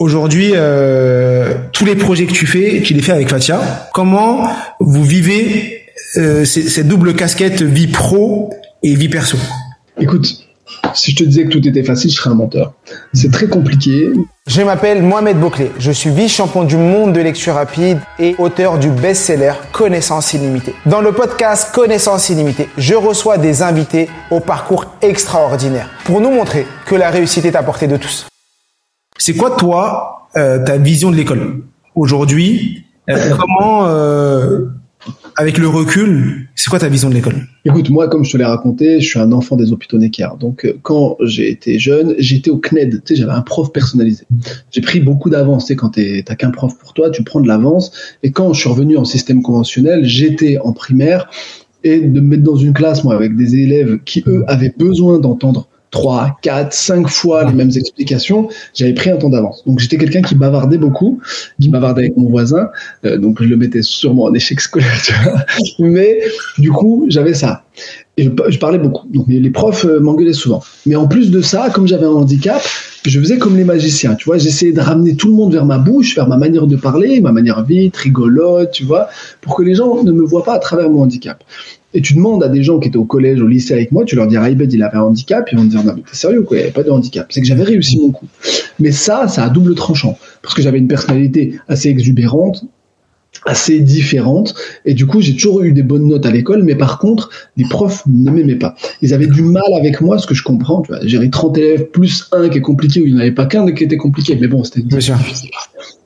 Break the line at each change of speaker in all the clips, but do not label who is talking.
Aujourd'hui, euh, tous les projets que tu fais, tu les fais avec Fatia. Comment vous vivez euh, cette double casquette vie pro et vie perso?
Écoute, si je te disais que tout était facile, je serais un menteur. C'est très compliqué.
Je m'appelle Mohamed Bouclé. Je suis vice-champion du monde de lecture rapide et auteur du best-seller Connaissance illimitée. Dans le podcast Connaissance illimitée, je reçois des invités au parcours extraordinaire pour nous montrer que la réussite est à portée de tous.
C'est quoi toi euh, ta vision de l'école aujourd'hui? Euh, Comment euh, avec le recul, c'est quoi ta vision de l'école?
Écoute, moi, comme je te l'ai raconté, je suis un enfant des hôpitaux Necker. Donc, quand j'ai été jeune, j'étais au CNED. Tu sais, j'avais un prof personnalisé. J'ai pris beaucoup d'avance. Tu sais, quand t'as qu'un prof pour toi, tu prends de l'avance. Et quand je suis revenu en système conventionnel, j'étais en primaire et de me mettre dans une classe, moi, avec des élèves qui, eux, avaient besoin d'entendre trois, quatre, cinq fois les mêmes explications, j'avais pris un temps d'avance. Donc j'étais quelqu'un qui bavardait beaucoup, qui bavardait avec mon voisin, euh, donc je le mettais sûrement en échec scolaire, tu vois. Mais du coup, j'avais ça. Et je, parlais beaucoup. Donc les profs euh, m'engueulaient souvent. Mais en plus de ça, comme j'avais un handicap, je faisais comme les magiciens, tu vois. J'essayais de ramener tout le monde vers ma bouche, vers ma manière de parler, ma manière vite, rigolote, tu vois, pour que les gens ne me voient pas à travers mon handicap. Et tu demandes à des gens qui étaient au collège, au lycée avec moi, tu leur dis Raibed, il avait un handicap, ils vont te dire non mais t'es sérieux quoi, il n'y avait pas de handicap. C'est que j'avais réussi mon coup. Mais ça, ça a double tranchant parce que j'avais une personnalité assez exubérante, assez différente et du coup j'ai toujours eu des bonnes notes à l'école mais par contre les profs ne m'aimaient pas ils avaient du mal avec moi ce que je comprends tu vois j'ai 30 élèves plus un qui est compliqué ou il n'y en avait pas qu'un qui était compliqué mais bon c'était difficile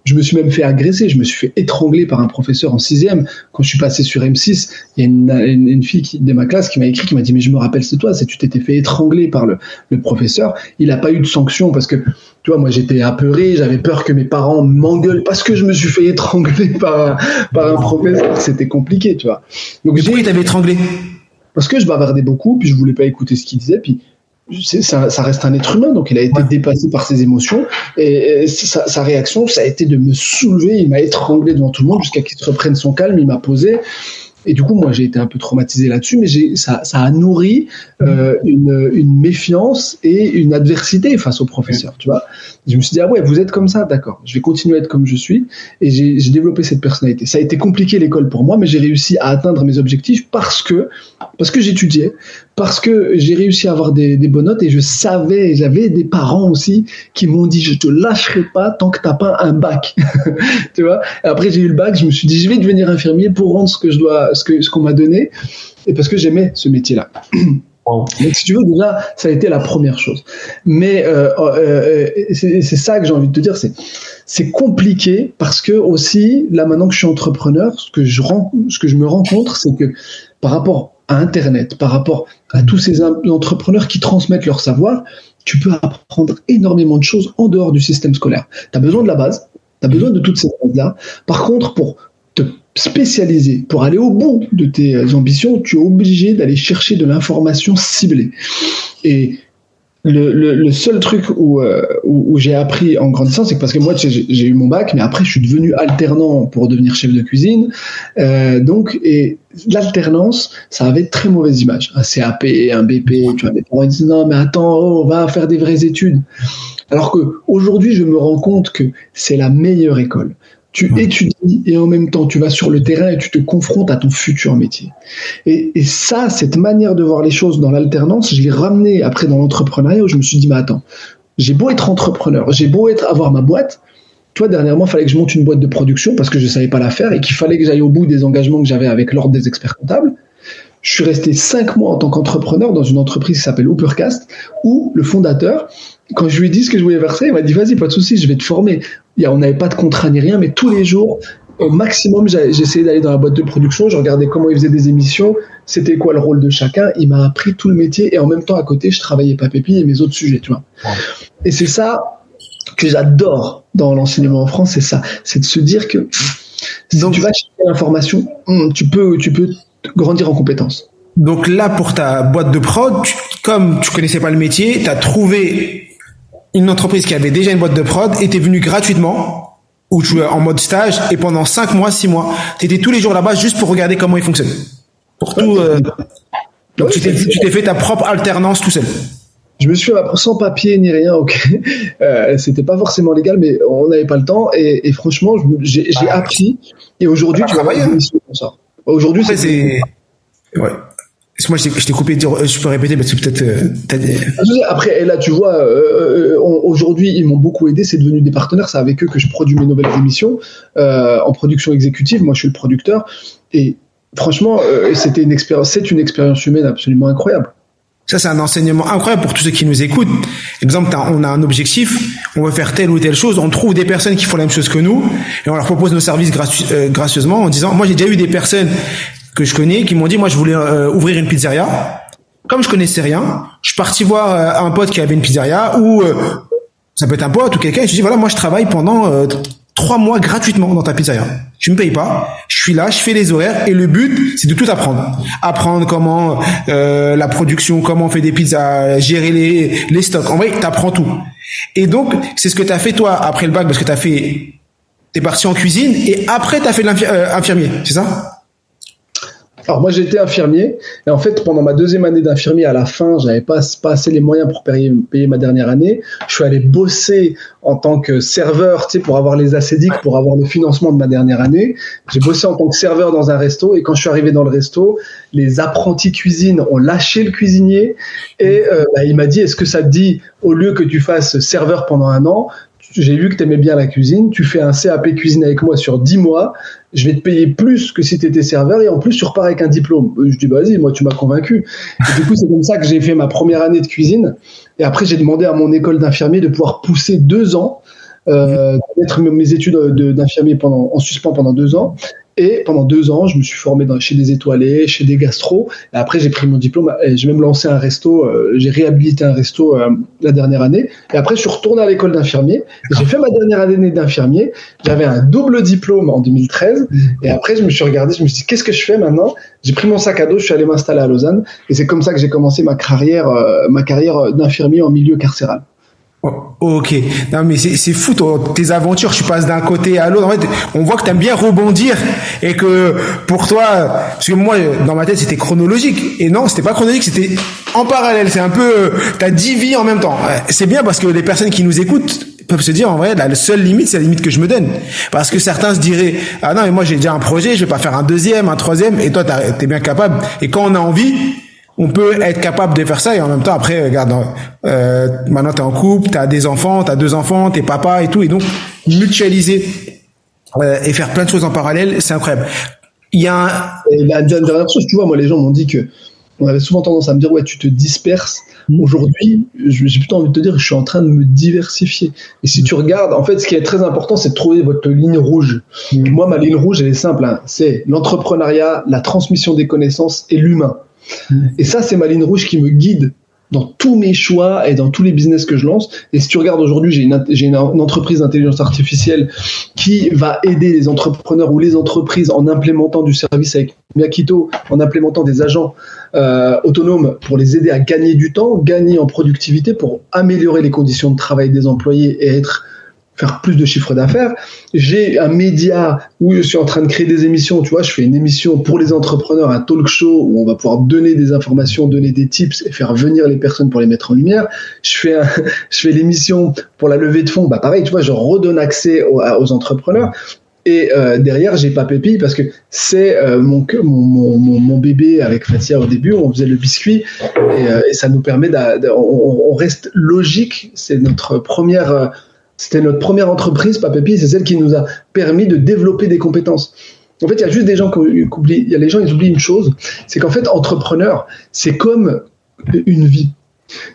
je me suis même fait agresser, je me suis fait étrangler par un professeur en sixième. Quand je suis passé sur M6, il y a une, une, fille qui, de ma classe qui m'a écrit, qui m'a dit mais je me rappelle c'est toi, c'est tu t'étais fait étrangler par le, le professeur. Il n'a pas eu de sanction parce que tu vois moi j'étais apeuré, j'avais peur que mes parents m'engueulent parce que je me suis fait étrangler par par un professeur. C'était compliqué, tu vois.
Donc pourquoi il t'avait étranglé?
Parce que je bavardais beaucoup, puis je voulais pas écouter ce qu'il disait, puis ça, ça, reste un être humain, donc il a été dépassé par ses émotions. Et, sa, sa, réaction, ça a été de me soulever. Il m'a étranglé devant tout le monde jusqu'à qu'il reprenne son calme. Il m'a posé. Et du coup, moi, j'ai été un peu traumatisé là-dessus, mais ça, ça a nourri euh, une, une, méfiance et une adversité face au professeur, tu vois. Je me suis dit, ah ouais, vous êtes comme ça, d'accord, je vais continuer à être comme je suis. Et j'ai développé cette personnalité. Ça a été compliqué l'école pour moi, mais j'ai réussi à atteindre mes objectifs parce que, parce que j'étudiais, parce que j'ai réussi à avoir des, des, bonnes notes et je savais, j'avais des parents aussi qui m'ont dit, je te lâcherai pas tant que t'as pas un bac, tu vois? Et après, j'ai eu le bac, je me suis dit, je vais devenir infirmier pour rendre ce que je dois, ce que, ce qu'on m'a donné et parce que j'aimais ce métier-là. Donc, si tu veux, déjà, ça a été la première chose. Mais euh, euh, c'est ça que j'ai envie de te dire, c'est c'est compliqué parce que aussi, là maintenant que je suis entrepreneur, ce que je, rends, ce que je me rends compte, c'est que par rapport à Internet, par rapport à tous ces entrepreneurs qui transmettent leur savoir, tu peux apprendre énormément de choses en dehors du système scolaire. Tu as besoin de la base, tu as besoin de toutes ces bases-là. Par contre, pour te spécialisé. Pour aller au bout de tes ambitions, tu es obligé d'aller chercher de l'information ciblée. Et le, seul truc où, euh, où, j'ai appris en grandissant, c'est parce que moi, j'ai eu mon bac, mais après, je suis devenu alternant pour devenir chef de cuisine. Euh, donc, et l'alternance, ça avait très mauvaise image. Un CAP, un BP, tu vois, des parents disent non, mais attends, oh, on va faire des vraies études. Alors que aujourd'hui, je me rends compte que c'est la meilleure école tu étudies et en même temps tu vas sur le terrain et tu te confrontes à ton futur métier. Et, et ça, cette manière de voir les choses dans l'alternance, je l'ai ramené après dans l'entrepreneuriat où je me suis dit, mais attends, j'ai beau être entrepreneur, j'ai beau être avoir ma boîte, toi dernièrement, il fallait que je monte une boîte de production parce que je savais pas la faire et qu'il fallait que j'aille au bout des engagements que j'avais avec l'ordre des experts comptables. Je suis resté cinq mois en tant qu'entrepreneur dans une entreprise qui s'appelle Hoopercast, où le fondateur, quand je lui ai dit ce que je voulais verser, il m'a dit vas-y, pas de souci, je vais te former on n'avait pas de contrat ni rien, mais tous les jours, au maximum, j'essayais d'aller dans la boîte de production, je regardais comment ils faisaient des émissions, c'était quoi le rôle de chacun. Il m'a appris tout le métier et en même temps, à côté, je travaillais pas pépi et mes autres sujets, tu vois. Et c'est ça, que j'adore dans l'enseignement en France, c'est ça, c'est de se dire que si tu vas chercher l'information, hmm, tu peux, tu peux grandir en compétences.
Donc là, pour ta boîte de prod, comme tu connaissais pas le métier, tu as trouvé une entreprise qui avait déjà une boîte de prod et t'es venu gratuitement ou tu en mode stage et pendant 5 mois, 6 mois, tu étais tous les jours là-bas juste pour regarder comment il fonctionne. Pour tout. Euh, donc tu t'es fait ta propre alternance tout seul.
Je me suis sans papier ni rien, ok. Euh, C'était pas forcément légal, mais on n'avait pas le temps. Et, et franchement, j'ai ah. appris. Et aujourd'hui, tu vas voir une mission comme ça. Aujourd'hui,
c'est. Ouais. Moi, je t'ai coupé, je peux répéter parce que peut-être. Euh,
Après, et là, tu vois, euh, aujourd'hui, ils m'ont beaucoup aidé. C'est devenu des partenaires. C'est avec eux que je produis mes nouvelles émissions euh, en production exécutive. Moi, je suis le producteur. Et franchement, euh, c'était une expérience. C'est une expérience humaine absolument incroyable.
Ça, c'est un enseignement incroyable pour tous ceux qui nous écoutent. Exemple, on a un objectif, on veut faire telle ou telle chose, on trouve des personnes qui font la même chose que nous, et on leur propose nos services gracieusement en disant, moi j'ai déjà eu des personnes que je connais qui m'ont dit moi je voulais euh, ouvrir une pizzeria. Comme je connaissais rien, je suis parti voir euh, un pote qui avait une pizzeria ou euh, ça peut être un pote ou quelqu'un. Et je dis voilà moi je travaille pendant trois mois gratuitement dans ta pizzeria. Tu me payes pas, je suis là, je fais les horaires et le but c'est de tout apprendre. Apprendre comment la production, comment on fait des pizzas, gérer les, les stocks. En vrai, t'apprends tout. Et donc c'est ce que tu as fait toi après le bac parce que tu as fait t'es parti en cuisine et après tu as fait l'infirmier, c'est ça?
Alors moi j'étais infirmier et en fait pendant ma deuxième année d'infirmier à la fin j'avais pas pas assez les moyens pour payer, ma dernière année. Je suis allé bosser en tant que serveur, tu sais, pour avoir les acédiques, pour avoir le financement de ma dernière année. J'ai bossé en tant que serveur dans un resto et quand je suis arrivé dans le resto, les apprentis cuisine ont lâché le cuisinier et euh, bah, il m'a dit est-ce que ça te dit au lieu que tu fasses serveur pendant un an, j'ai vu que tu aimais bien la cuisine, tu fais un CAP cuisine avec moi sur 10 mois, je vais te payer plus que si tu étais serveur et en plus tu repars avec un diplôme. Je dis bah, vas-y, moi tu m'as convaincu. Et du coup, c'est comme ça que j'ai fait ma première année de cuisine. Et après, j'ai demandé à mon école d'infirmier de pouvoir pousser deux ans, euh, mettre mes études d'infirmier en suspens pendant deux ans. Et pendant deux ans, je me suis formé dans, chez des étoilés, chez des gastros. Et après, j'ai pris mon diplôme. J'ai même lancé un resto. Euh, j'ai réhabilité un resto euh, la dernière année. Et après, je suis retourné à l'école d'infirmier. J'ai fait ma dernière année d'infirmier. J'avais un double diplôme en 2013. Et après, je me suis regardé. Je me suis dit, qu'est-ce que je fais maintenant? J'ai pris mon sac à dos. Je suis allé m'installer à Lausanne. Et c'est comme ça que j'ai commencé ma carrière, euh, ma carrière d'infirmier en milieu carcéral.
Ok, non mais c'est fou tes aventures, tu passes d'un côté à l'autre. En fait, on voit que tu aimes bien rebondir et que pour toi, parce que moi dans ma tête c'était chronologique et non, c'était pas chronologique, c'était en parallèle. C'est un peu, t'as dix vies en même temps. C'est bien parce que les personnes qui nous écoutent peuvent se dire en vrai la seule limite c'est la limite que je me donne parce que certains se diraient ah non mais moi j'ai déjà un projet je vais pas faire un deuxième un troisième et toi t'es bien capable et quand on a envie on peut être capable de faire ça et en même temps après regarde euh, maintenant t'es en couple t'as des enfants t'as deux enfants t'es papa et tout et donc mutualiser euh, et faire plein de choses en parallèle c'est incroyable il y a un...
et la dernière chose tu vois moi les gens m'ont dit que on avait souvent tendance à me dire ouais tu te disperses mm. aujourd'hui j'ai plutôt envie de te dire je suis en train de me diversifier et si tu regardes en fait ce qui est très important c'est de trouver votre ligne rouge mm. moi ma ligne rouge elle est simple hein. c'est l'entrepreneuriat la transmission des connaissances et l'humain. Et ça, c'est ma ligne rouge qui me guide dans tous mes choix et dans tous les business que je lance. Et si tu regardes aujourd'hui, j'ai une, entreprise d'intelligence artificielle qui va aider les entrepreneurs ou les entreprises en implémentant du service avec Miakito, en implémentant des agents euh, autonomes pour les aider à gagner du temps, gagner en productivité, pour améliorer les conditions de travail des employés et être faire plus de chiffre d'affaires. J'ai un média où je suis en train de créer des émissions. Tu vois, je fais une émission pour les entrepreneurs, un talk show où on va pouvoir donner des informations, donner des tips et faire venir les personnes pour les mettre en lumière. Je fais, un, je fais l'émission pour la levée de fonds. Bah pareil, tu vois, je redonne accès aux, aux entrepreneurs. Et euh, derrière, j'ai pas Pépi parce que c'est euh, mon, mon, mon, mon, bébé avec Fatia au début. On faisait le biscuit et, euh, ça nous permet, de, on, on, reste logique. C'est notre première c'était notre première entreprise, Papépi, c'est celle qui nous a permis de développer des compétences. En fait, il y a juste des gens qui oublient, il y a les gens, ils oublient une chose, c'est qu'en fait, entrepreneur, c'est comme une vie.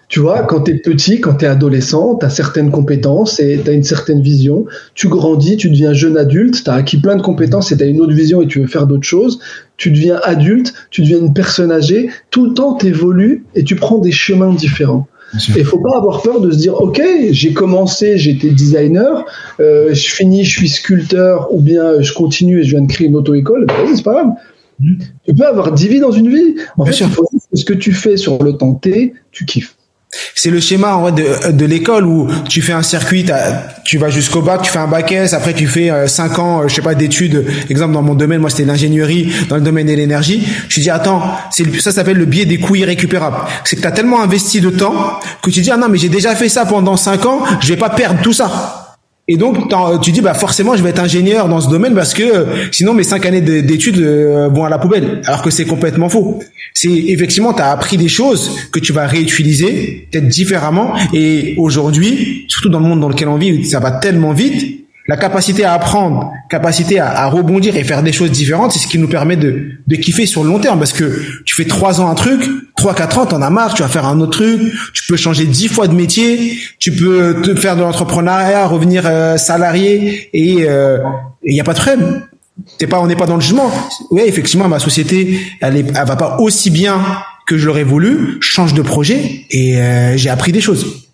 Tu vois, quand tu es petit, quand tu es adolescent, tu as certaines compétences et tu as une certaine vision. Tu grandis, tu deviens jeune adulte, tu as acquis plein de compétences et tu as une autre vision et tu veux faire d'autres choses. Tu deviens adulte, tu deviens une personne âgée. Tout le temps, tu évolues et tu prends des chemins différents. Il faut pas avoir peur de se dire, ok, j'ai commencé, j'étais designer, euh, je finis, je suis sculpteur, ou bien je continue et je viens de créer une auto-école. Ben, c'est pas grave. Mm. Tu peux avoir 10 vies dans une vie. En fait, ce que tu fais sur le temps T, tu kiffes.
C'est le schéma en vrai de, de l'école où tu fais un circuit, tu vas jusqu'au bac, tu fais un bac S, après tu fais 5 euh, ans, euh, je sais pas, d'études. Exemple dans mon domaine, moi c'était l'ingénierie dans le domaine de l'énergie. Je dis attends, c'est ça s'appelle le biais des coûts irrécupérables. C'est que tu as tellement investi de temps que tu dis ah non mais j'ai déjà fait ça pendant 5 ans, je vais pas perdre tout ça. Et donc, tu dis, bah forcément, je vais être ingénieur dans ce domaine parce que euh, sinon mes cinq années d'études euh, vont à la poubelle. Alors que c'est complètement faux. C'est effectivement, tu as appris des choses que tu vas réutiliser peut-être différemment. Et aujourd'hui, surtout dans le monde dans lequel on vit, ça va tellement vite la capacité à apprendre, capacité à, rebondir et faire des choses différentes, c'est ce qui nous permet de, de kiffer sur le long terme. Parce que tu fais trois ans un truc, trois quatre ans, t'en as marre, tu vas faire un autre truc, tu peux changer dix fois de métier, tu peux te faire de l'entrepreneuriat, revenir euh, salarié et il euh, n'y a pas de problème. T'es pas, on n'est pas dans le jugement. Oui, effectivement, ma société, elle, est, elle va pas aussi bien que je l'aurais voulu. change de projet et euh, j'ai appris des choses.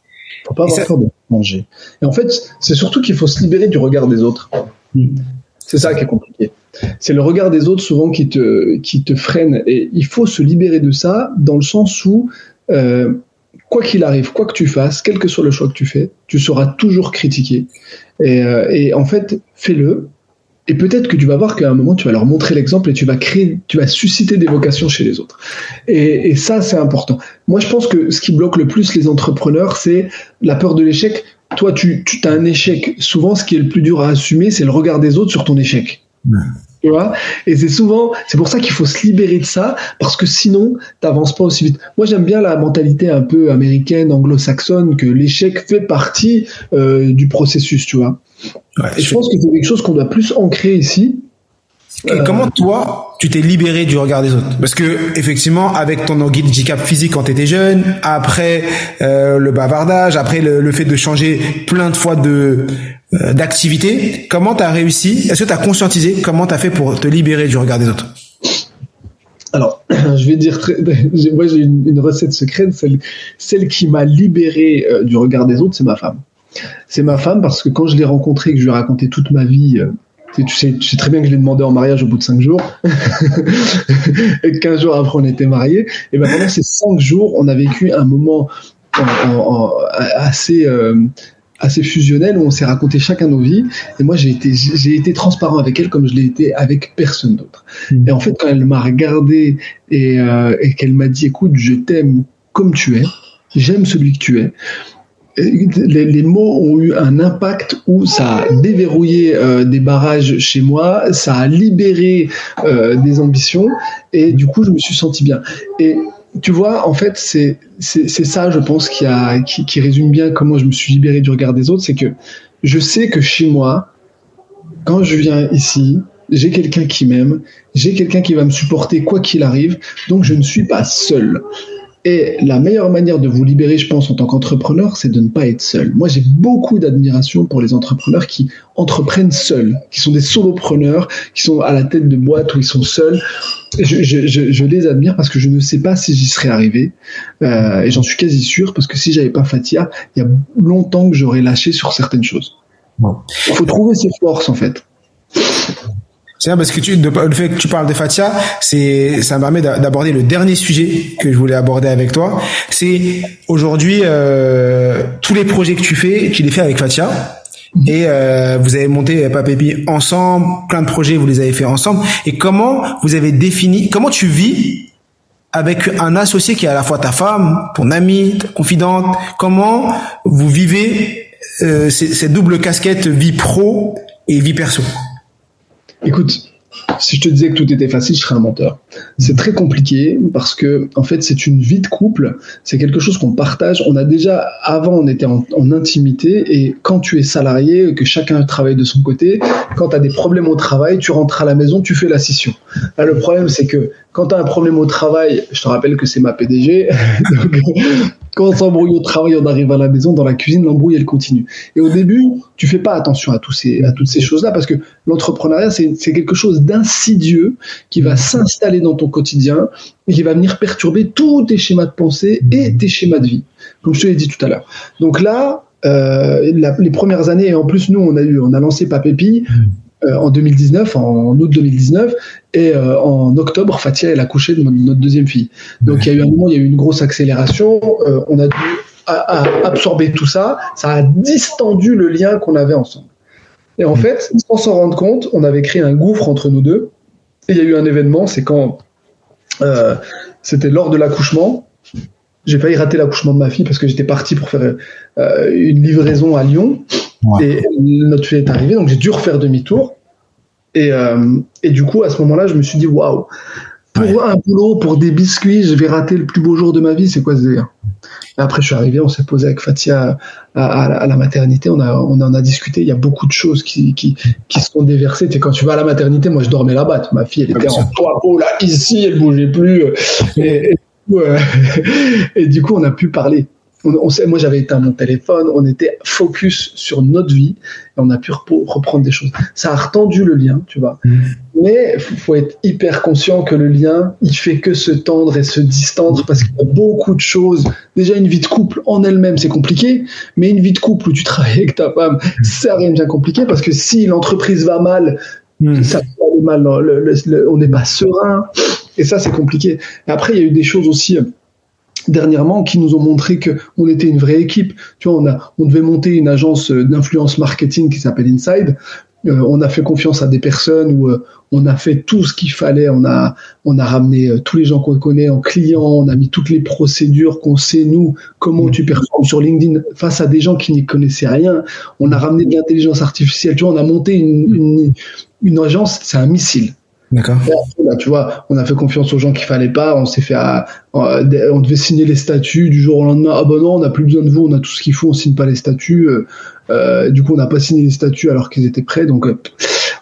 Faut pas avoir peur de manger. Et en fait, c'est surtout qu'il faut se libérer du regard des autres. Mm. C'est ça qui est compliqué. C'est le regard des autres souvent qui te, qui te freine. Et il faut se libérer de ça dans le sens où, euh, quoi qu'il arrive, quoi que tu fasses, quel que soit le choix que tu fais, tu seras toujours critiqué. Et, euh, et en fait, fais-le, et peut-être que tu vas voir qu'à un moment, tu vas leur montrer l'exemple et tu vas créer, tu vas susciter des vocations chez les autres. Et, ça, c'est important. Moi, je pense que ce qui bloque le plus les entrepreneurs, c'est la peur de l'échec. Toi, tu, tu as un échec. Souvent, ce qui est le plus dur à assumer, c'est le regard des autres sur ton échec. Tu vois et c'est souvent, c'est pour ça qu'il faut se libérer de ça, parce que sinon, t'avances pas aussi vite. Moi, j'aime bien la mentalité un peu américaine, anglo-saxonne, que l'échec fait partie euh, du processus, tu vois. et je, pense que c'est quelque chose qu'on doit plus ancrer ici.
Et comment toi, tu t'es libéré du regard des autres? Parce que effectivement, avec ton handicap physique quand tu étais jeune, après euh, le bavardage, après le, le, fait de changer plein de fois de euh, d'activité, comment tu as réussi? Est-ce que tu as conscientisé comment tu as fait pour te libérer du regard des autres?
Alors, je vais dire, moi j'ai une, recette secrète, celle, qui m'a libéré euh, du regard des autres, c'est ma femme. C'est ma femme parce que quand je l'ai rencontrée, que je lui ai raconté toute ma vie, euh, tu, sais, tu sais très bien que je l'ai demandé en mariage au bout de cinq jours, et 15 jours après on était mariés, et ben pendant ces cinq jours, on a vécu un moment assez assez fusionnel où on s'est raconté chacun nos vies. Et moi, j'ai été, j'ai été transparent avec elle comme je l'ai été avec personne d'autre. Mmh. Et en fait, quand elle m'a regardé et, euh, et qu'elle m'a dit, écoute, je t'aime comme tu es, j'aime celui que tu es. Les, les, mots ont eu un impact où ça a déverrouillé euh, des barrages chez moi, ça a libéré euh, des ambitions et du coup je me suis senti bien. Et tu vois, en fait, c'est ça, je pense, qui, a, qui, qui résume bien comment je me suis libéré du regard des autres. C'est que je sais que chez moi, quand je viens ici, j'ai quelqu'un qui m'aime, j'ai quelqu'un qui va me supporter quoi qu'il arrive, donc je ne suis pas seul. Et la meilleure manière de vous libérer, je pense, en tant qu'entrepreneur, c'est de ne pas être seul. Moi, j'ai beaucoup d'admiration pour les entrepreneurs qui entreprennent seuls, qui sont des solopreneurs, qui sont à la tête de boîtes où ils sont seuls. Je, je, je, je les admire parce que je ne sais pas si j'y serais arrivé. Euh, et j'en suis quasi sûr parce que si j'avais pas Fatia, il y a longtemps que j'aurais lâché sur certaines choses. Il faut trouver ses forces, en fait.
C'est parce que tu, le fait que tu parles de Fatia, c'est, ça me permet d'aborder le dernier sujet que je voulais aborder avec toi. C'est aujourd'hui euh, tous les projets que tu fais, tu les fais avec Fatia. Et euh, vous avez monté Papépi ensemble, plein de projets vous les avez fait ensemble. Et comment vous avez défini, comment tu vis avec un associé qui est à la fois ta femme, ton ami, ta confidente? Comment vous vivez euh, cette double casquette vie pro et vie perso?
Écoute, si je te disais que tout était facile, je serais un menteur. C'est très compliqué parce que, en fait, c'est une vie de couple. C'est quelque chose qu'on partage. On a déjà, avant, on était en, intimité et quand tu es salarié, que chacun travaille de son côté, quand tu as des problèmes au travail, tu rentres à la maison, tu fais la scission. Le problème, c'est que quand tu as un problème au travail, je te rappelle que c'est ma PDG, quand on s'embrouille au travail, on arrive à la maison, dans la cuisine, l'embrouille, elle continue. Et au début, tu fais pas attention à, toutes ces choses-là parce que l'entrepreneuriat, c'est quelque chose d'insidieux qui va s'installer dans ton quotidien et qui va venir perturber tous tes schémas de pensée et tes schémas de vie. comme je te l'ai dit tout à l'heure. Donc là, euh, les premières années, et en plus nous, on a eu, on a lancé Papépi en 2019, en, août 2019, et euh, en octobre, Fatia elle a couché de notre, deuxième fille. Donc il y a eu un moment, il y a eu une grosse accélération. on a dû absorber tout ça. Ça a distendu le lien qu'on avait ensemble. Et en fait, sans s'en rendre compte, on avait créé un gouffre entre nous deux. Et il y a eu un événement, c'est quand c'était lors de l'accouchement j'ai failli rater l'accouchement de ma fille parce que j'étais parti pour faire euh, une livraison à Lyon et notre fille est arrivée, donc j'ai dû refaire demi-tour. Et, euh, et du coup, à ce moment-là, je me suis dit waouh, pour un boulot, pour des biscuits, je vais rater le plus beau jour de ma vie. C'est quoi ce délire? Après, je suis arrivé, on s'est posé avec Fatia à, la maternité, on, a, on en a discuté. Il y a beaucoup de choses qui, qui, qui sont déversées. Tu quand tu vas à la maternité, moi, je dormais là-bas. Ma fille, elle était en toit là, ici, elle bougeait plus. Et, et du coup, on a pu parler. On, sait, moi, j'avais éteint mon téléphone, on était focus sur notre vie et on a pu reprendre des choses. Ça a retendu le lien, tu vois. Mm. Mais faut, faut être hyper conscient que le lien, il fait que se tendre et se distendre parce qu'il y a beaucoup de choses. Déjà, une vie de couple en elle-même, c'est compliqué, mais une vie de couple où tu travailles avec ta femme, ça rien bien compliqué parce que si l'entreprise va mal, mm. ça va mal, on n'est pas serein et ça, c'est compliqué. Et après, il y a eu des choses aussi dernièrement qui nous ont montré que on était une vraie équipe. Tu vois, on a, on devait monter une agence euh, d'influence marketing qui s'appelle Inside. Euh, on a fait confiance à des personnes où on a fait tout ce qu'il fallait. On a, on a ramené tous les gens qu'on connaît en client. On a mis toutes les procédures qu'on sait nous comment tu performes sur LinkedIn face à des gens qui n'y connaissaient rien. On a ramené de l'intelligence artificielle. Tu vois, on a monté une, une agence. C'est un missile.
D'accord.
tu vois, on a fait confiance aux gens qu'il fallait pas. On s'est fait, on devait signer les statuts du jour au lendemain. Ah ben non, on n'a plus besoin de vous, on a tout ce qu'il faut, on signe pas les statuts. Euh, euh, du coup, on n'a pas signé les statuts alors qu'ils étaient prêts. Donc, euh,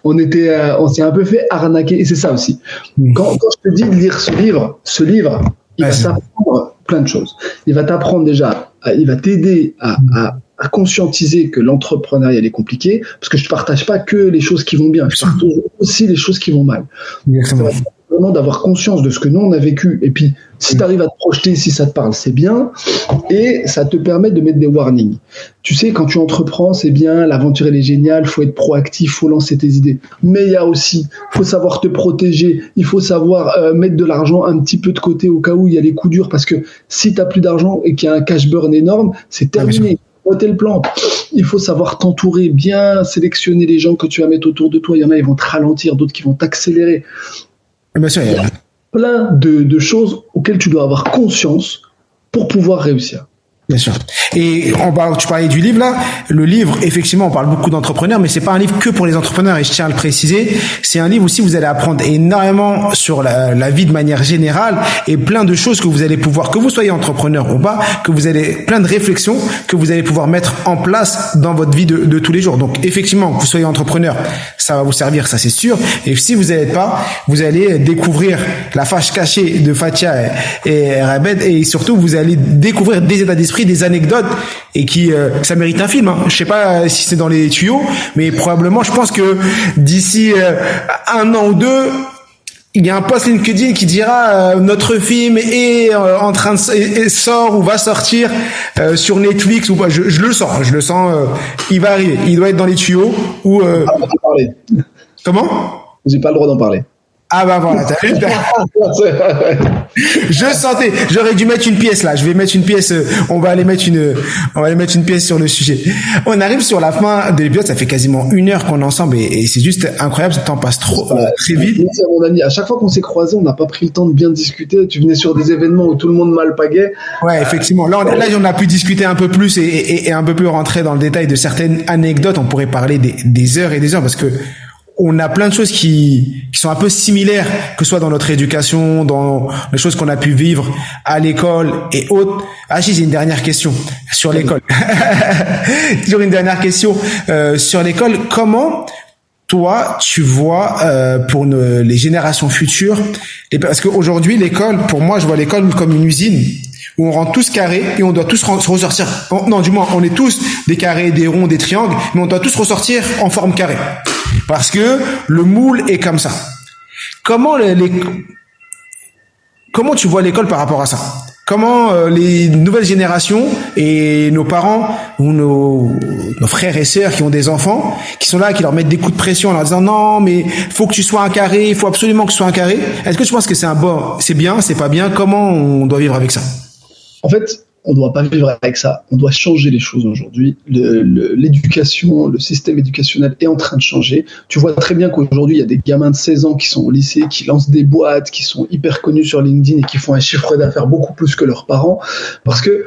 on était, on s'est un peu fait arnaquer. Et c'est ça aussi. Mmh. Quand, quand, je te dis de lire ce livre, ce livre, il va t'apprendre plein de choses. Il va t'apprendre déjà, il va t'aider à, à à conscientiser que l'entrepreneuriat est compliqué, parce que je ne partage pas que les choses qui vont bien, je partage aussi les choses qui vont mal. Exactement. Vraiment d'avoir conscience de ce que nous on a vécu, et puis si tu arrives à te projeter, si ça te parle, c'est bien, et ça te permet de mettre des warnings. Tu sais, quand tu entreprends, c'est bien, l'aventure elle est géniale, faut être proactif, faut lancer tes idées. Mais il y a aussi, faut savoir te protéger, il faut savoir euh, mettre de l'argent un petit peu de côté au cas où il y a les coups durs, parce que si tu n'as plus d'argent et qu'il y a un cash burn énorme, c'est ah, le plan. Il faut savoir t'entourer, bien sélectionner les gens que tu vas mettre autour de toi. Il y en a, ils vont te ralentir, d'autres qui vont t'accélérer.
Bien sûr, il y a
plein de choses auxquelles tu dois avoir conscience pour pouvoir réussir.
Bien sûr. Et on parle, tu parlais du livre là. Le livre, effectivement, on parle beaucoup d'entrepreneurs, mais c'est pas un livre que pour les entrepreneurs. Et je tiens à le préciser, c'est un livre aussi où vous allez apprendre énormément sur la, vie de manière générale et plein de choses que vous allez pouvoir, que vous soyez entrepreneur ou pas, que vous allez plein de réflexions que vous allez pouvoir mettre en place dans votre vie de, tous les jours. Donc effectivement, que vous soyez entrepreneur, ça va vous servir, ça c'est sûr. Et si vous n'êtes pas, vous allez découvrir la fâche cachée de Fatia et Rabed et surtout vous allez découvrir des états d'esprit des anecdotes et qui euh, ça mérite un film. Hein. Je sais pas si c'est dans les tuyaux, mais probablement, je pense que d'ici euh, un an ou deux, il y a un post LinkedIn qui dira euh, notre film est en train de sort ou va sortir sur Netflix ou pas. Je, le sens, je le sens. il va arriver. Il doit être dans les tuyaux ou. Comment?
J'ai pas le droit d'en parler.
Ah bah voilà, t'as vu Je sentais, j'aurais dû mettre une pièce là. Je vais mettre une pièce. Euh, on va aller mettre une, on va aller mettre une pièce sur le sujet. On arrive sur la fin de l'épisode. Ça fait quasiment une heure qu'on est ensemble et, c'est juste incroyable. Ce temps passe trop euh, très vite.
mon ami. À chaque fois qu'on s'est croisés, on n'a pas pris le temps de bien discuter. Tu venais sur des événements où tout le monde malpaguait.
Ouais, effectivement. Là, on, là, on a pu discuter un peu plus et, et, un peu plus rentrer dans le détail de certaines anecdotes. On pourrait parler des, des heures et des heures parce que on a plein de choses qui, qui sont un peu similaires, que ce soit dans notre éducation, dans les choses qu'on a pu vivre à l'école et autres. Ah j'ai une dernière question sur l'école. Toujours une dernière question euh, sur l'école. Comment toi, tu vois euh, pour les générations futures, et parce qu'aujourd'hui l'école, pour moi, je vois l'école comme une usine où on rentre tous carrés et on doit tous ressortir. Non, du moins, on est tous des carrés, des ronds, des triangles, mais on doit tous ressortir en forme carrée. Parce que le moule est comme ça. Comment les, comment tu vois l'école par rapport à ça? Comment euh, les nouvelles générations et nos parents ou nos, nos, frères et sœurs qui ont des enfants, qui sont là, qui leur mettent des coups de pression en leur disant non, mais faut que tu sois un carré, il faut absolument que tu sois un carré. Est-ce que tu penses que c'est un bon, c'est bien, c'est pas bien? Comment on doit vivre avec ça?
En fait, on ne doit pas vivre avec ça. On doit changer les choses aujourd'hui. L'éducation, le, système éducationnel est en train de changer. Tu vois très bien qu'aujourd'hui, il y a des gamins de 16 ans qui sont au lycée, qui lancent des boîtes, qui sont hyper connus sur LinkedIn et qui font un chiffre d'affaires beaucoup plus que leurs parents. Parce que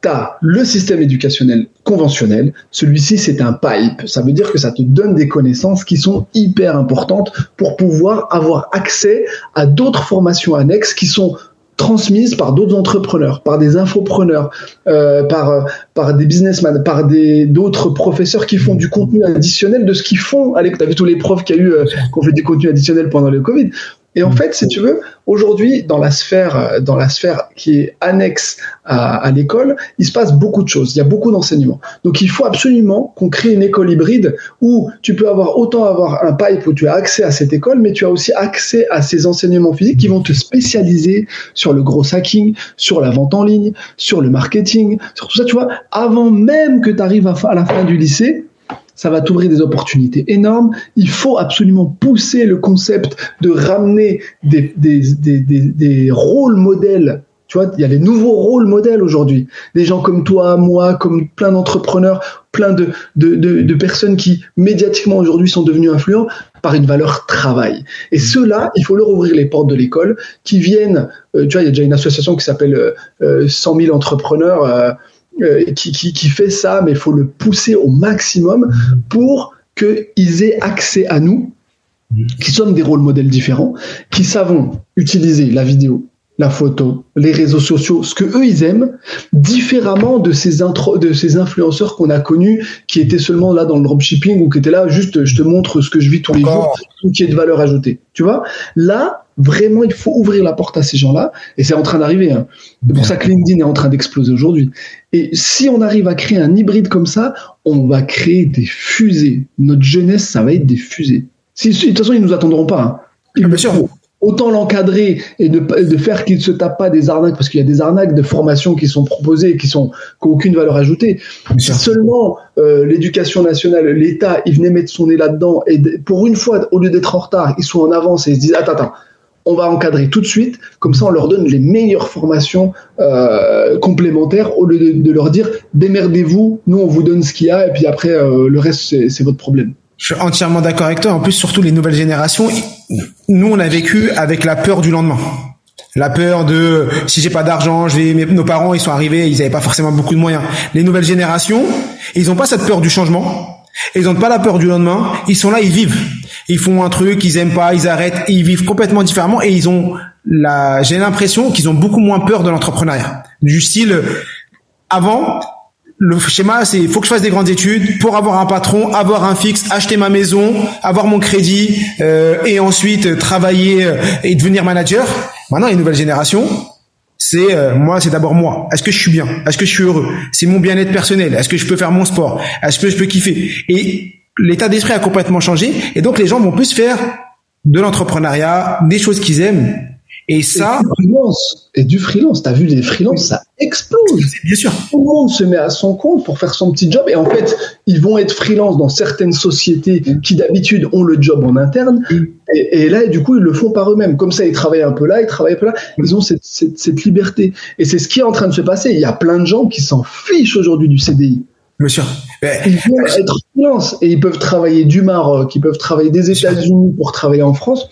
tu as le système éducationnel conventionnel. Celui-ci, c'est un pipe. Ça veut dire que ça te donne des connaissances qui sont hyper importantes pour pouvoir avoir accès à d'autres formations annexes qui sont transmises par d'autres entrepreneurs, par des infopreneurs, euh, par par des businessmen, par des d'autres professeurs qui font du contenu additionnel de ce qu'ils font. Allez, tu as vu tous les profs qu'il y a eu euh, qui ont fait du contenu additionnel pendant le Covid. Et en fait, si tu veux, aujourd'hui, dans la sphère, euh, dans la sphère qui est annexe à, à l'école, il se passe beaucoup de choses. Il y a beaucoup d'enseignements. Donc, il faut absolument qu'on crée une école hybride où tu peux avoir autant avoir un pipe où tu as accès à cette école, mais tu as aussi accès à ces enseignements physiques qui vont te spécialiser sur le gros hacking, sur la vente en ligne, sur le marketing, sur tout ça. Tu vois, avant même que tu arrives à la fin du lycée, ça va t'ouvrir des opportunités énormes. Il faut absolument pousser le concept de ramener des, des, des, des, des rôles modèles tu vois, il y a les nouveaux rôles modèles aujourd'hui. Des gens comme toi, moi, comme plein d'entrepreneurs, plein de, de, de, de, personnes qui médiatiquement aujourd'hui sont devenus influents par une valeur travail. Et ceux-là, il faut leur ouvrir les portes de l'école, qui viennent, euh, tu vois, il y a déjà une association qui s'appelle euh, 100 euh, 000 entrepreneurs. Euh, euh, qui, qui, qui, fait ça, mais il faut le pousser au maximum pour qu'ils aient accès à nous, qui sommes des rôles modèles différents, qui savons utiliser la vidéo, la photo, les réseaux sociaux, ce que eux ils aiment, différemment de ces intro, de ces influenceurs qu'on a connus, qui étaient seulement là dans le dropshipping ou qui étaient là juste je te montre ce que je vis tous les jours, qui est de valeur ajoutée. Tu vois? Là, Vraiment, il faut ouvrir la porte à ces gens-là, et c'est en train d'arriver. Hein. C'est pour ça que LinkedIn est en train d'exploser aujourd'hui. Et si on arrive à créer un hybride comme ça, on va créer des fusées. Notre jeunesse, ça va être des fusées. Si, de toute façon, ils nous attendront pas. Hein.
Ah, bien sûr.
Autant l'encadrer et de, de faire qu'il ne se tape pas des arnaques, parce qu'il y a des arnaques de formation qui sont proposées et qui sont qui aucune valeur ajoutée. Si seulement euh, l'éducation nationale, l'État, il venait mettre son nez là-dedans et pour une fois, au lieu d'être en retard, ils sont en avance et ils se disent attends, attends, on va encadrer tout de suite, comme ça on leur donne les meilleures formations euh, complémentaires au lieu de, leur dire démerdez-vous, nous on vous donne ce qu'il y a et puis après euh, le reste c'est votre problème.
Je suis entièrement d'accord avec toi. En plus, surtout les nouvelles générations, nous on a vécu avec la peur du lendemain. La peur de si j'ai pas d'argent, je vais nos parents ils sont arrivés, ils avaient pas forcément beaucoup de moyens. Les nouvelles générations, ils ont pas cette peur du changement. Ils n'ont pas la peur du lendemain. Ils sont là, ils vivent ils font un truc, ils aiment pas, ils arrêtent, ils vivent complètement différemment et ils ont la, j'ai l'impression qu'ils ont beaucoup moins peur de l'entrepreneuriat. Du style, avant, le schéma, c'est il faut que je fasse des grandes études pour avoir un patron, avoir un fixe, acheter ma maison, avoir mon crédit euh, et ensuite travailler euh, et devenir manager. Maintenant, les nouvelles générations, c'est euh, moi, c'est d'abord moi. Est-ce que je suis bien? Est-ce que je suis heureux? C'est mon bien-être personnel. Est-ce que je peux faire mon sport? Est-ce que je peux kiffer? Et l'état d'esprit a complètement changé et donc les gens vont plus faire de l'entrepreneuriat, des choses qu'ils aiment. Et ça.
Et du freelance. Et du freelance. T'as vu les freelances, ça explose.
Bien sûr.
Tout le monde se met à son compte pour faire son petit job. Et en fait, ils vont être freelance dans certaines sociétés qui d'habitude ont le job en interne. Et, et, là, du coup, ils le font par eux-mêmes. Comme ça, ils travaillent un peu là, ils travaillent un peu là. Ils ont cette, cette, cette liberté. Et c'est ce qui est en train de se passer. Il y a plein de gens qui s'en fichent aujourd'hui du CDI.
Monsieur.
Ils peuvent être freelance et ils peuvent travailler du Maroc, ils peuvent travailler des États-Unis pour travailler en France.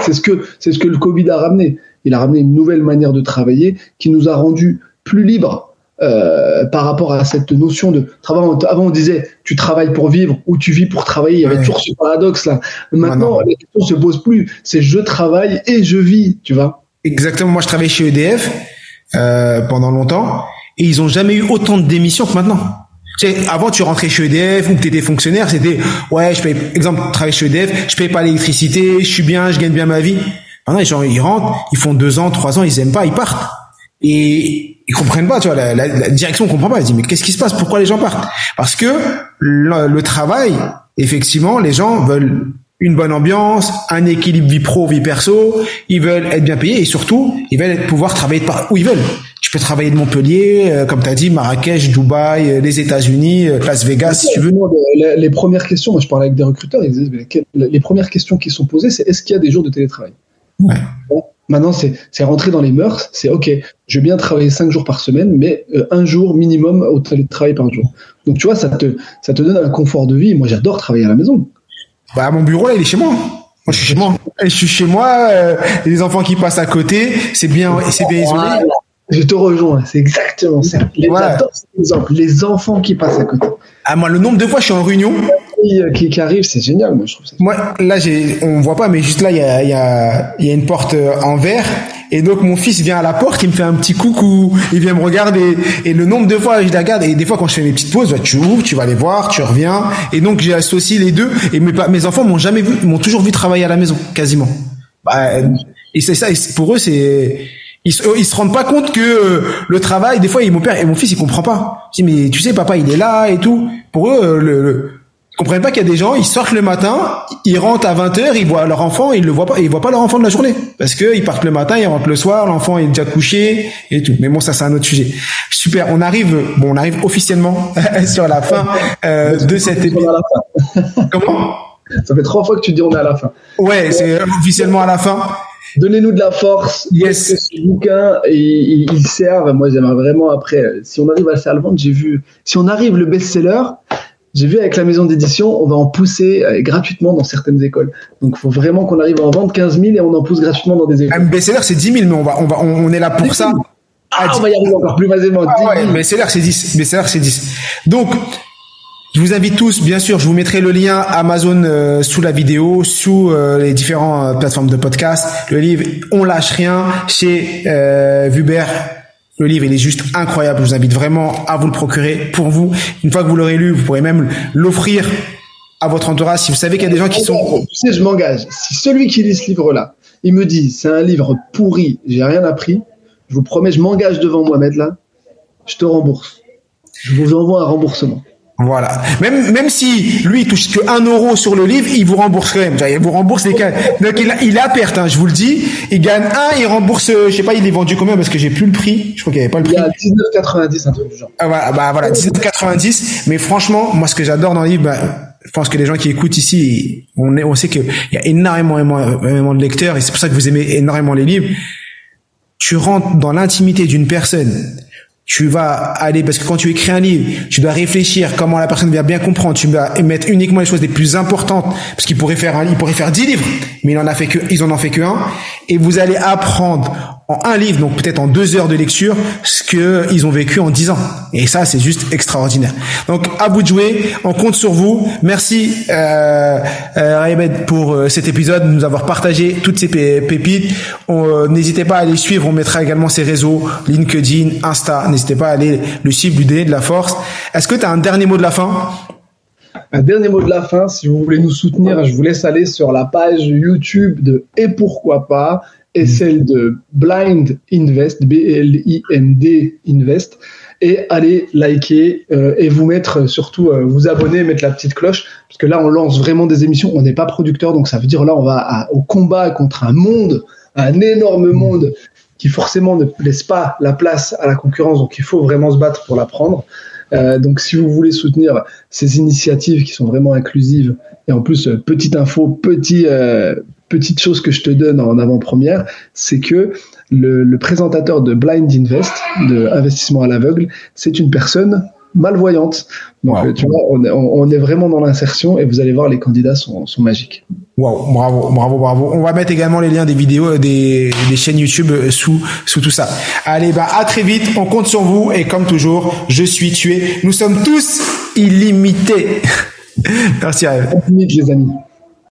C'est ce que c'est ce que le Covid a ramené. Il a ramené une nouvelle manière de travailler qui nous a rendu plus libres euh, par rapport à cette notion de travail. Avant, on disait tu travailles pour vivre ou tu vis pour travailler. Il y avait toujours ce paradoxe là. Maintenant, la question se pose plus. C'est je travaille et je vis. Tu vois.
Exactement. Moi, je travaillais chez EDF euh, pendant longtemps et ils ont jamais eu autant de démissions que maintenant. Tu sais, avant, tu rentrais chez EDF ou que tu étais fonctionnaire, c'était, ouais, je paye, exemple, travailler chez EDF, je paye pas l'électricité, je suis bien, je gagne bien ma vie. Maintenant, les gens, ils rentrent, ils font deux ans, trois ans, ils aiment pas, ils partent. Et ils comprennent pas, tu vois, la, la, direction comprend pas. Ils disent, mais qu'est-ce qui se passe? Pourquoi les gens partent? Parce que le, le travail, effectivement, les gens veulent une bonne ambiance, un équilibre vie pro, vie perso, ils veulent être bien payés et surtout, ils veulent pouvoir travailler où ils veulent Tu peux travailler de Montpellier, euh, comme tu as dit, Marrakech, Dubaï, euh, les États-Unis, euh, Las Vegas, si tu veux.
Les, les, premières questions, moi je parlais avec des recruteurs, ils disaient, les premières questions qui sont posées, c'est est-ce qu'il y a des jours de télétravail
Ouais.
Bon, maintenant, c'est rentré dans les mœurs, c'est ok, je veux bien travailler cinq jours par semaine, mais un jour minimum au télétravail par jour. Donc tu vois, ça te, ça te donne un confort de vie. Moi j'adore travailler à la maison.
Bah mon bureau là, il est chez moi. Moi, je suis chez moi. Je suis chez moi. Euh, les enfants qui passent à côté, c'est bien, c'est bien isolé.
Je te rejoins, c'est exactement ça. Les, voilà. les enfants qui passent à côté.
Ah moi, le nombre de fois je suis en réunion.
Qui, qui arrive, c'est génial, moi je trouve ça.
Moi, là, j'ai, on voit pas, mais juste là, il y a, y, a, y a une porte euh, en verre. Et donc mon fils vient à la porte, il me fait un petit coucou, il vient me regarder. Et le nombre de fois je la regarde, et des fois quand je fais mes petites pauses, bah, tu ouvres, tu vas les voir, tu reviens. Et donc j'ai associé les deux. Et mes, mes enfants m'ont jamais vu, m'ont toujours vu travailler à la maison, quasiment. Bah, et c'est ça, et pour eux c'est ils, ils se rendent pas compte que euh, le travail, des fois, mon père et mon fils, ils comprennent pas. Je dis, mais tu sais, papa, il est là et tout. Pour eux, euh, le, le ils comprennent pas qu'il y a des gens, ils sortent le matin, ils rentrent à 20h, ils voient leur enfant, ils le voient pas, ils voient pas leur enfant de la journée. Parce que ils partent le matin, ils rentrent le soir, l'enfant est déjà couché et tout. Mais bon, ça, c'est un autre sujet. Super. On arrive, bon, on arrive officiellement sur la fin euh, de cet épisode. Comment?
Ça fait trois fois que tu dis on est à la fin.
Ouais, c'est officiellement à la fin.
Donnez-nous de la force.
Yes.
Que ce bouquin, il, il serve. Moi, j'aimerais vraiment après, si on arrive à le faire le vendre, j'ai vu, si on arrive le best-seller, j'ai vu avec la maison d'édition, on va en pousser euh, gratuitement dans certaines écoles. Donc, il faut vraiment qu'on arrive à en vendre 15 000 et on en pousse gratuitement dans des écoles.
Un best-seller, c'est 10 000, mais on va, on va, on est là pour ça.
Ah, on va y arriver encore plus facilement.
Ah ouais, best-seller, c'est 10. Best-seller, c'est 10. Donc, je vous invite tous, bien sûr, je vous mettrai le lien Amazon euh, sous la vidéo, sous euh, les différentes euh, plateformes de podcast. Le livre On lâche rien chez euh, Vuber. Le livre, il est juste incroyable. Je vous invite vraiment à vous le procurer pour vous. Une fois que vous l'aurez lu, vous pourrez même l'offrir à votre entourage. Si vous savez qu'il y a des gens qui sont...
Tu sais, je m'engage. Si celui qui lit ce livre-là, il me dit, c'est un livre pourri, j'ai rien appris, je vous promets, je m'engage devant Mohamed là, je te rembourse. Je vous envoie un remboursement.
Voilà. Même même si lui il touche que 1 euro sur le livre, il vous rembourse quand même. Il vous rembourse les cas. Donc il a, il a perte, hein, je vous le dis. Il gagne 1, il rembourse, je sais pas, il est vendu combien parce que j'ai plus le prix. Je crois qu'il y avait pas le prix.
Il y a 19,90 un truc du genre.
Ah, voilà, bah voilà, 19,90. Mais franchement, moi ce que j'adore dans le livre, bah, je pense que les gens qui écoutent ici, on est, on sait qu'il y a énormément, énormément de lecteurs et c'est pour ça que vous aimez énormément les livres. Tu rentres dans l'intimité d'une personne tu vas aller parce que quand tu écris un livre, tu dois réfléchir comment la personne va bien comprendre. Tu vas mettre uniquement les choses les plus importantes parce qu'il pourrait faire un, il pourrait faire dix livres, mais il en a fait que, ils en ont fait que un. Et vous allez apprendre en un livre, donc peut-être en deux heures de lecture, ce que ils ont vécu en dix ans. Et ça, c'est juste extraordinaire. Donc à vous de jouer, on compte sur vous. Merci euh, euh pour euh, cet épisode, de nous avoir partagé toutes ces pépites. Euh, n'hésitez pas à aller suivre, on mettra également ses réseaux, LinkedIn, Insta. N'hésitez pas à aller le suivre, lui donner de la force. Est-ce que tu as un dernier mot de la fin?
Un dernier mot de la fin, si vous voulez nous soutenir, je vous laisse aller sur la page YouTube de Et pourquoi pas et mm. celle de Blind Invest, B-L-I-N-D Invest, et allez liker euh, et vous mettre surtout euh, vous abonner, mettre la petite cloche, parce que là on lance vraiment des émissions, on n'est pas producteur, donc ça veut dire là on va au combat contre un monde, un énorme monde qui forcément ne laisse pas la place à la concurrence, donc il faut vraiment se battre pour la prendre. Euh, donc si vous voulez soutenir ces initiatives qui sont vraiment inclusives, et en plus petite info, petit petite chose que je te donne en avant-première, c'est que le, le, présentateur de Blind Invest, de investissement à l'aveugle, c'est une personne malvoyante. Donc, tu vois, on est, on est, vraiment dans l'insertion et vous allez voir, les candidats sont, sont magiques.
Wow, bravo, bravo, bravo. On va mettre également les liens des vidéos, des, des chaînes YouTube sous, sous tout ça. Allez, bah, à très vite. On compte sur vous et comme toujours, je suis tué. Nous sommes tous illimités. Merci,
Rêve. les amis.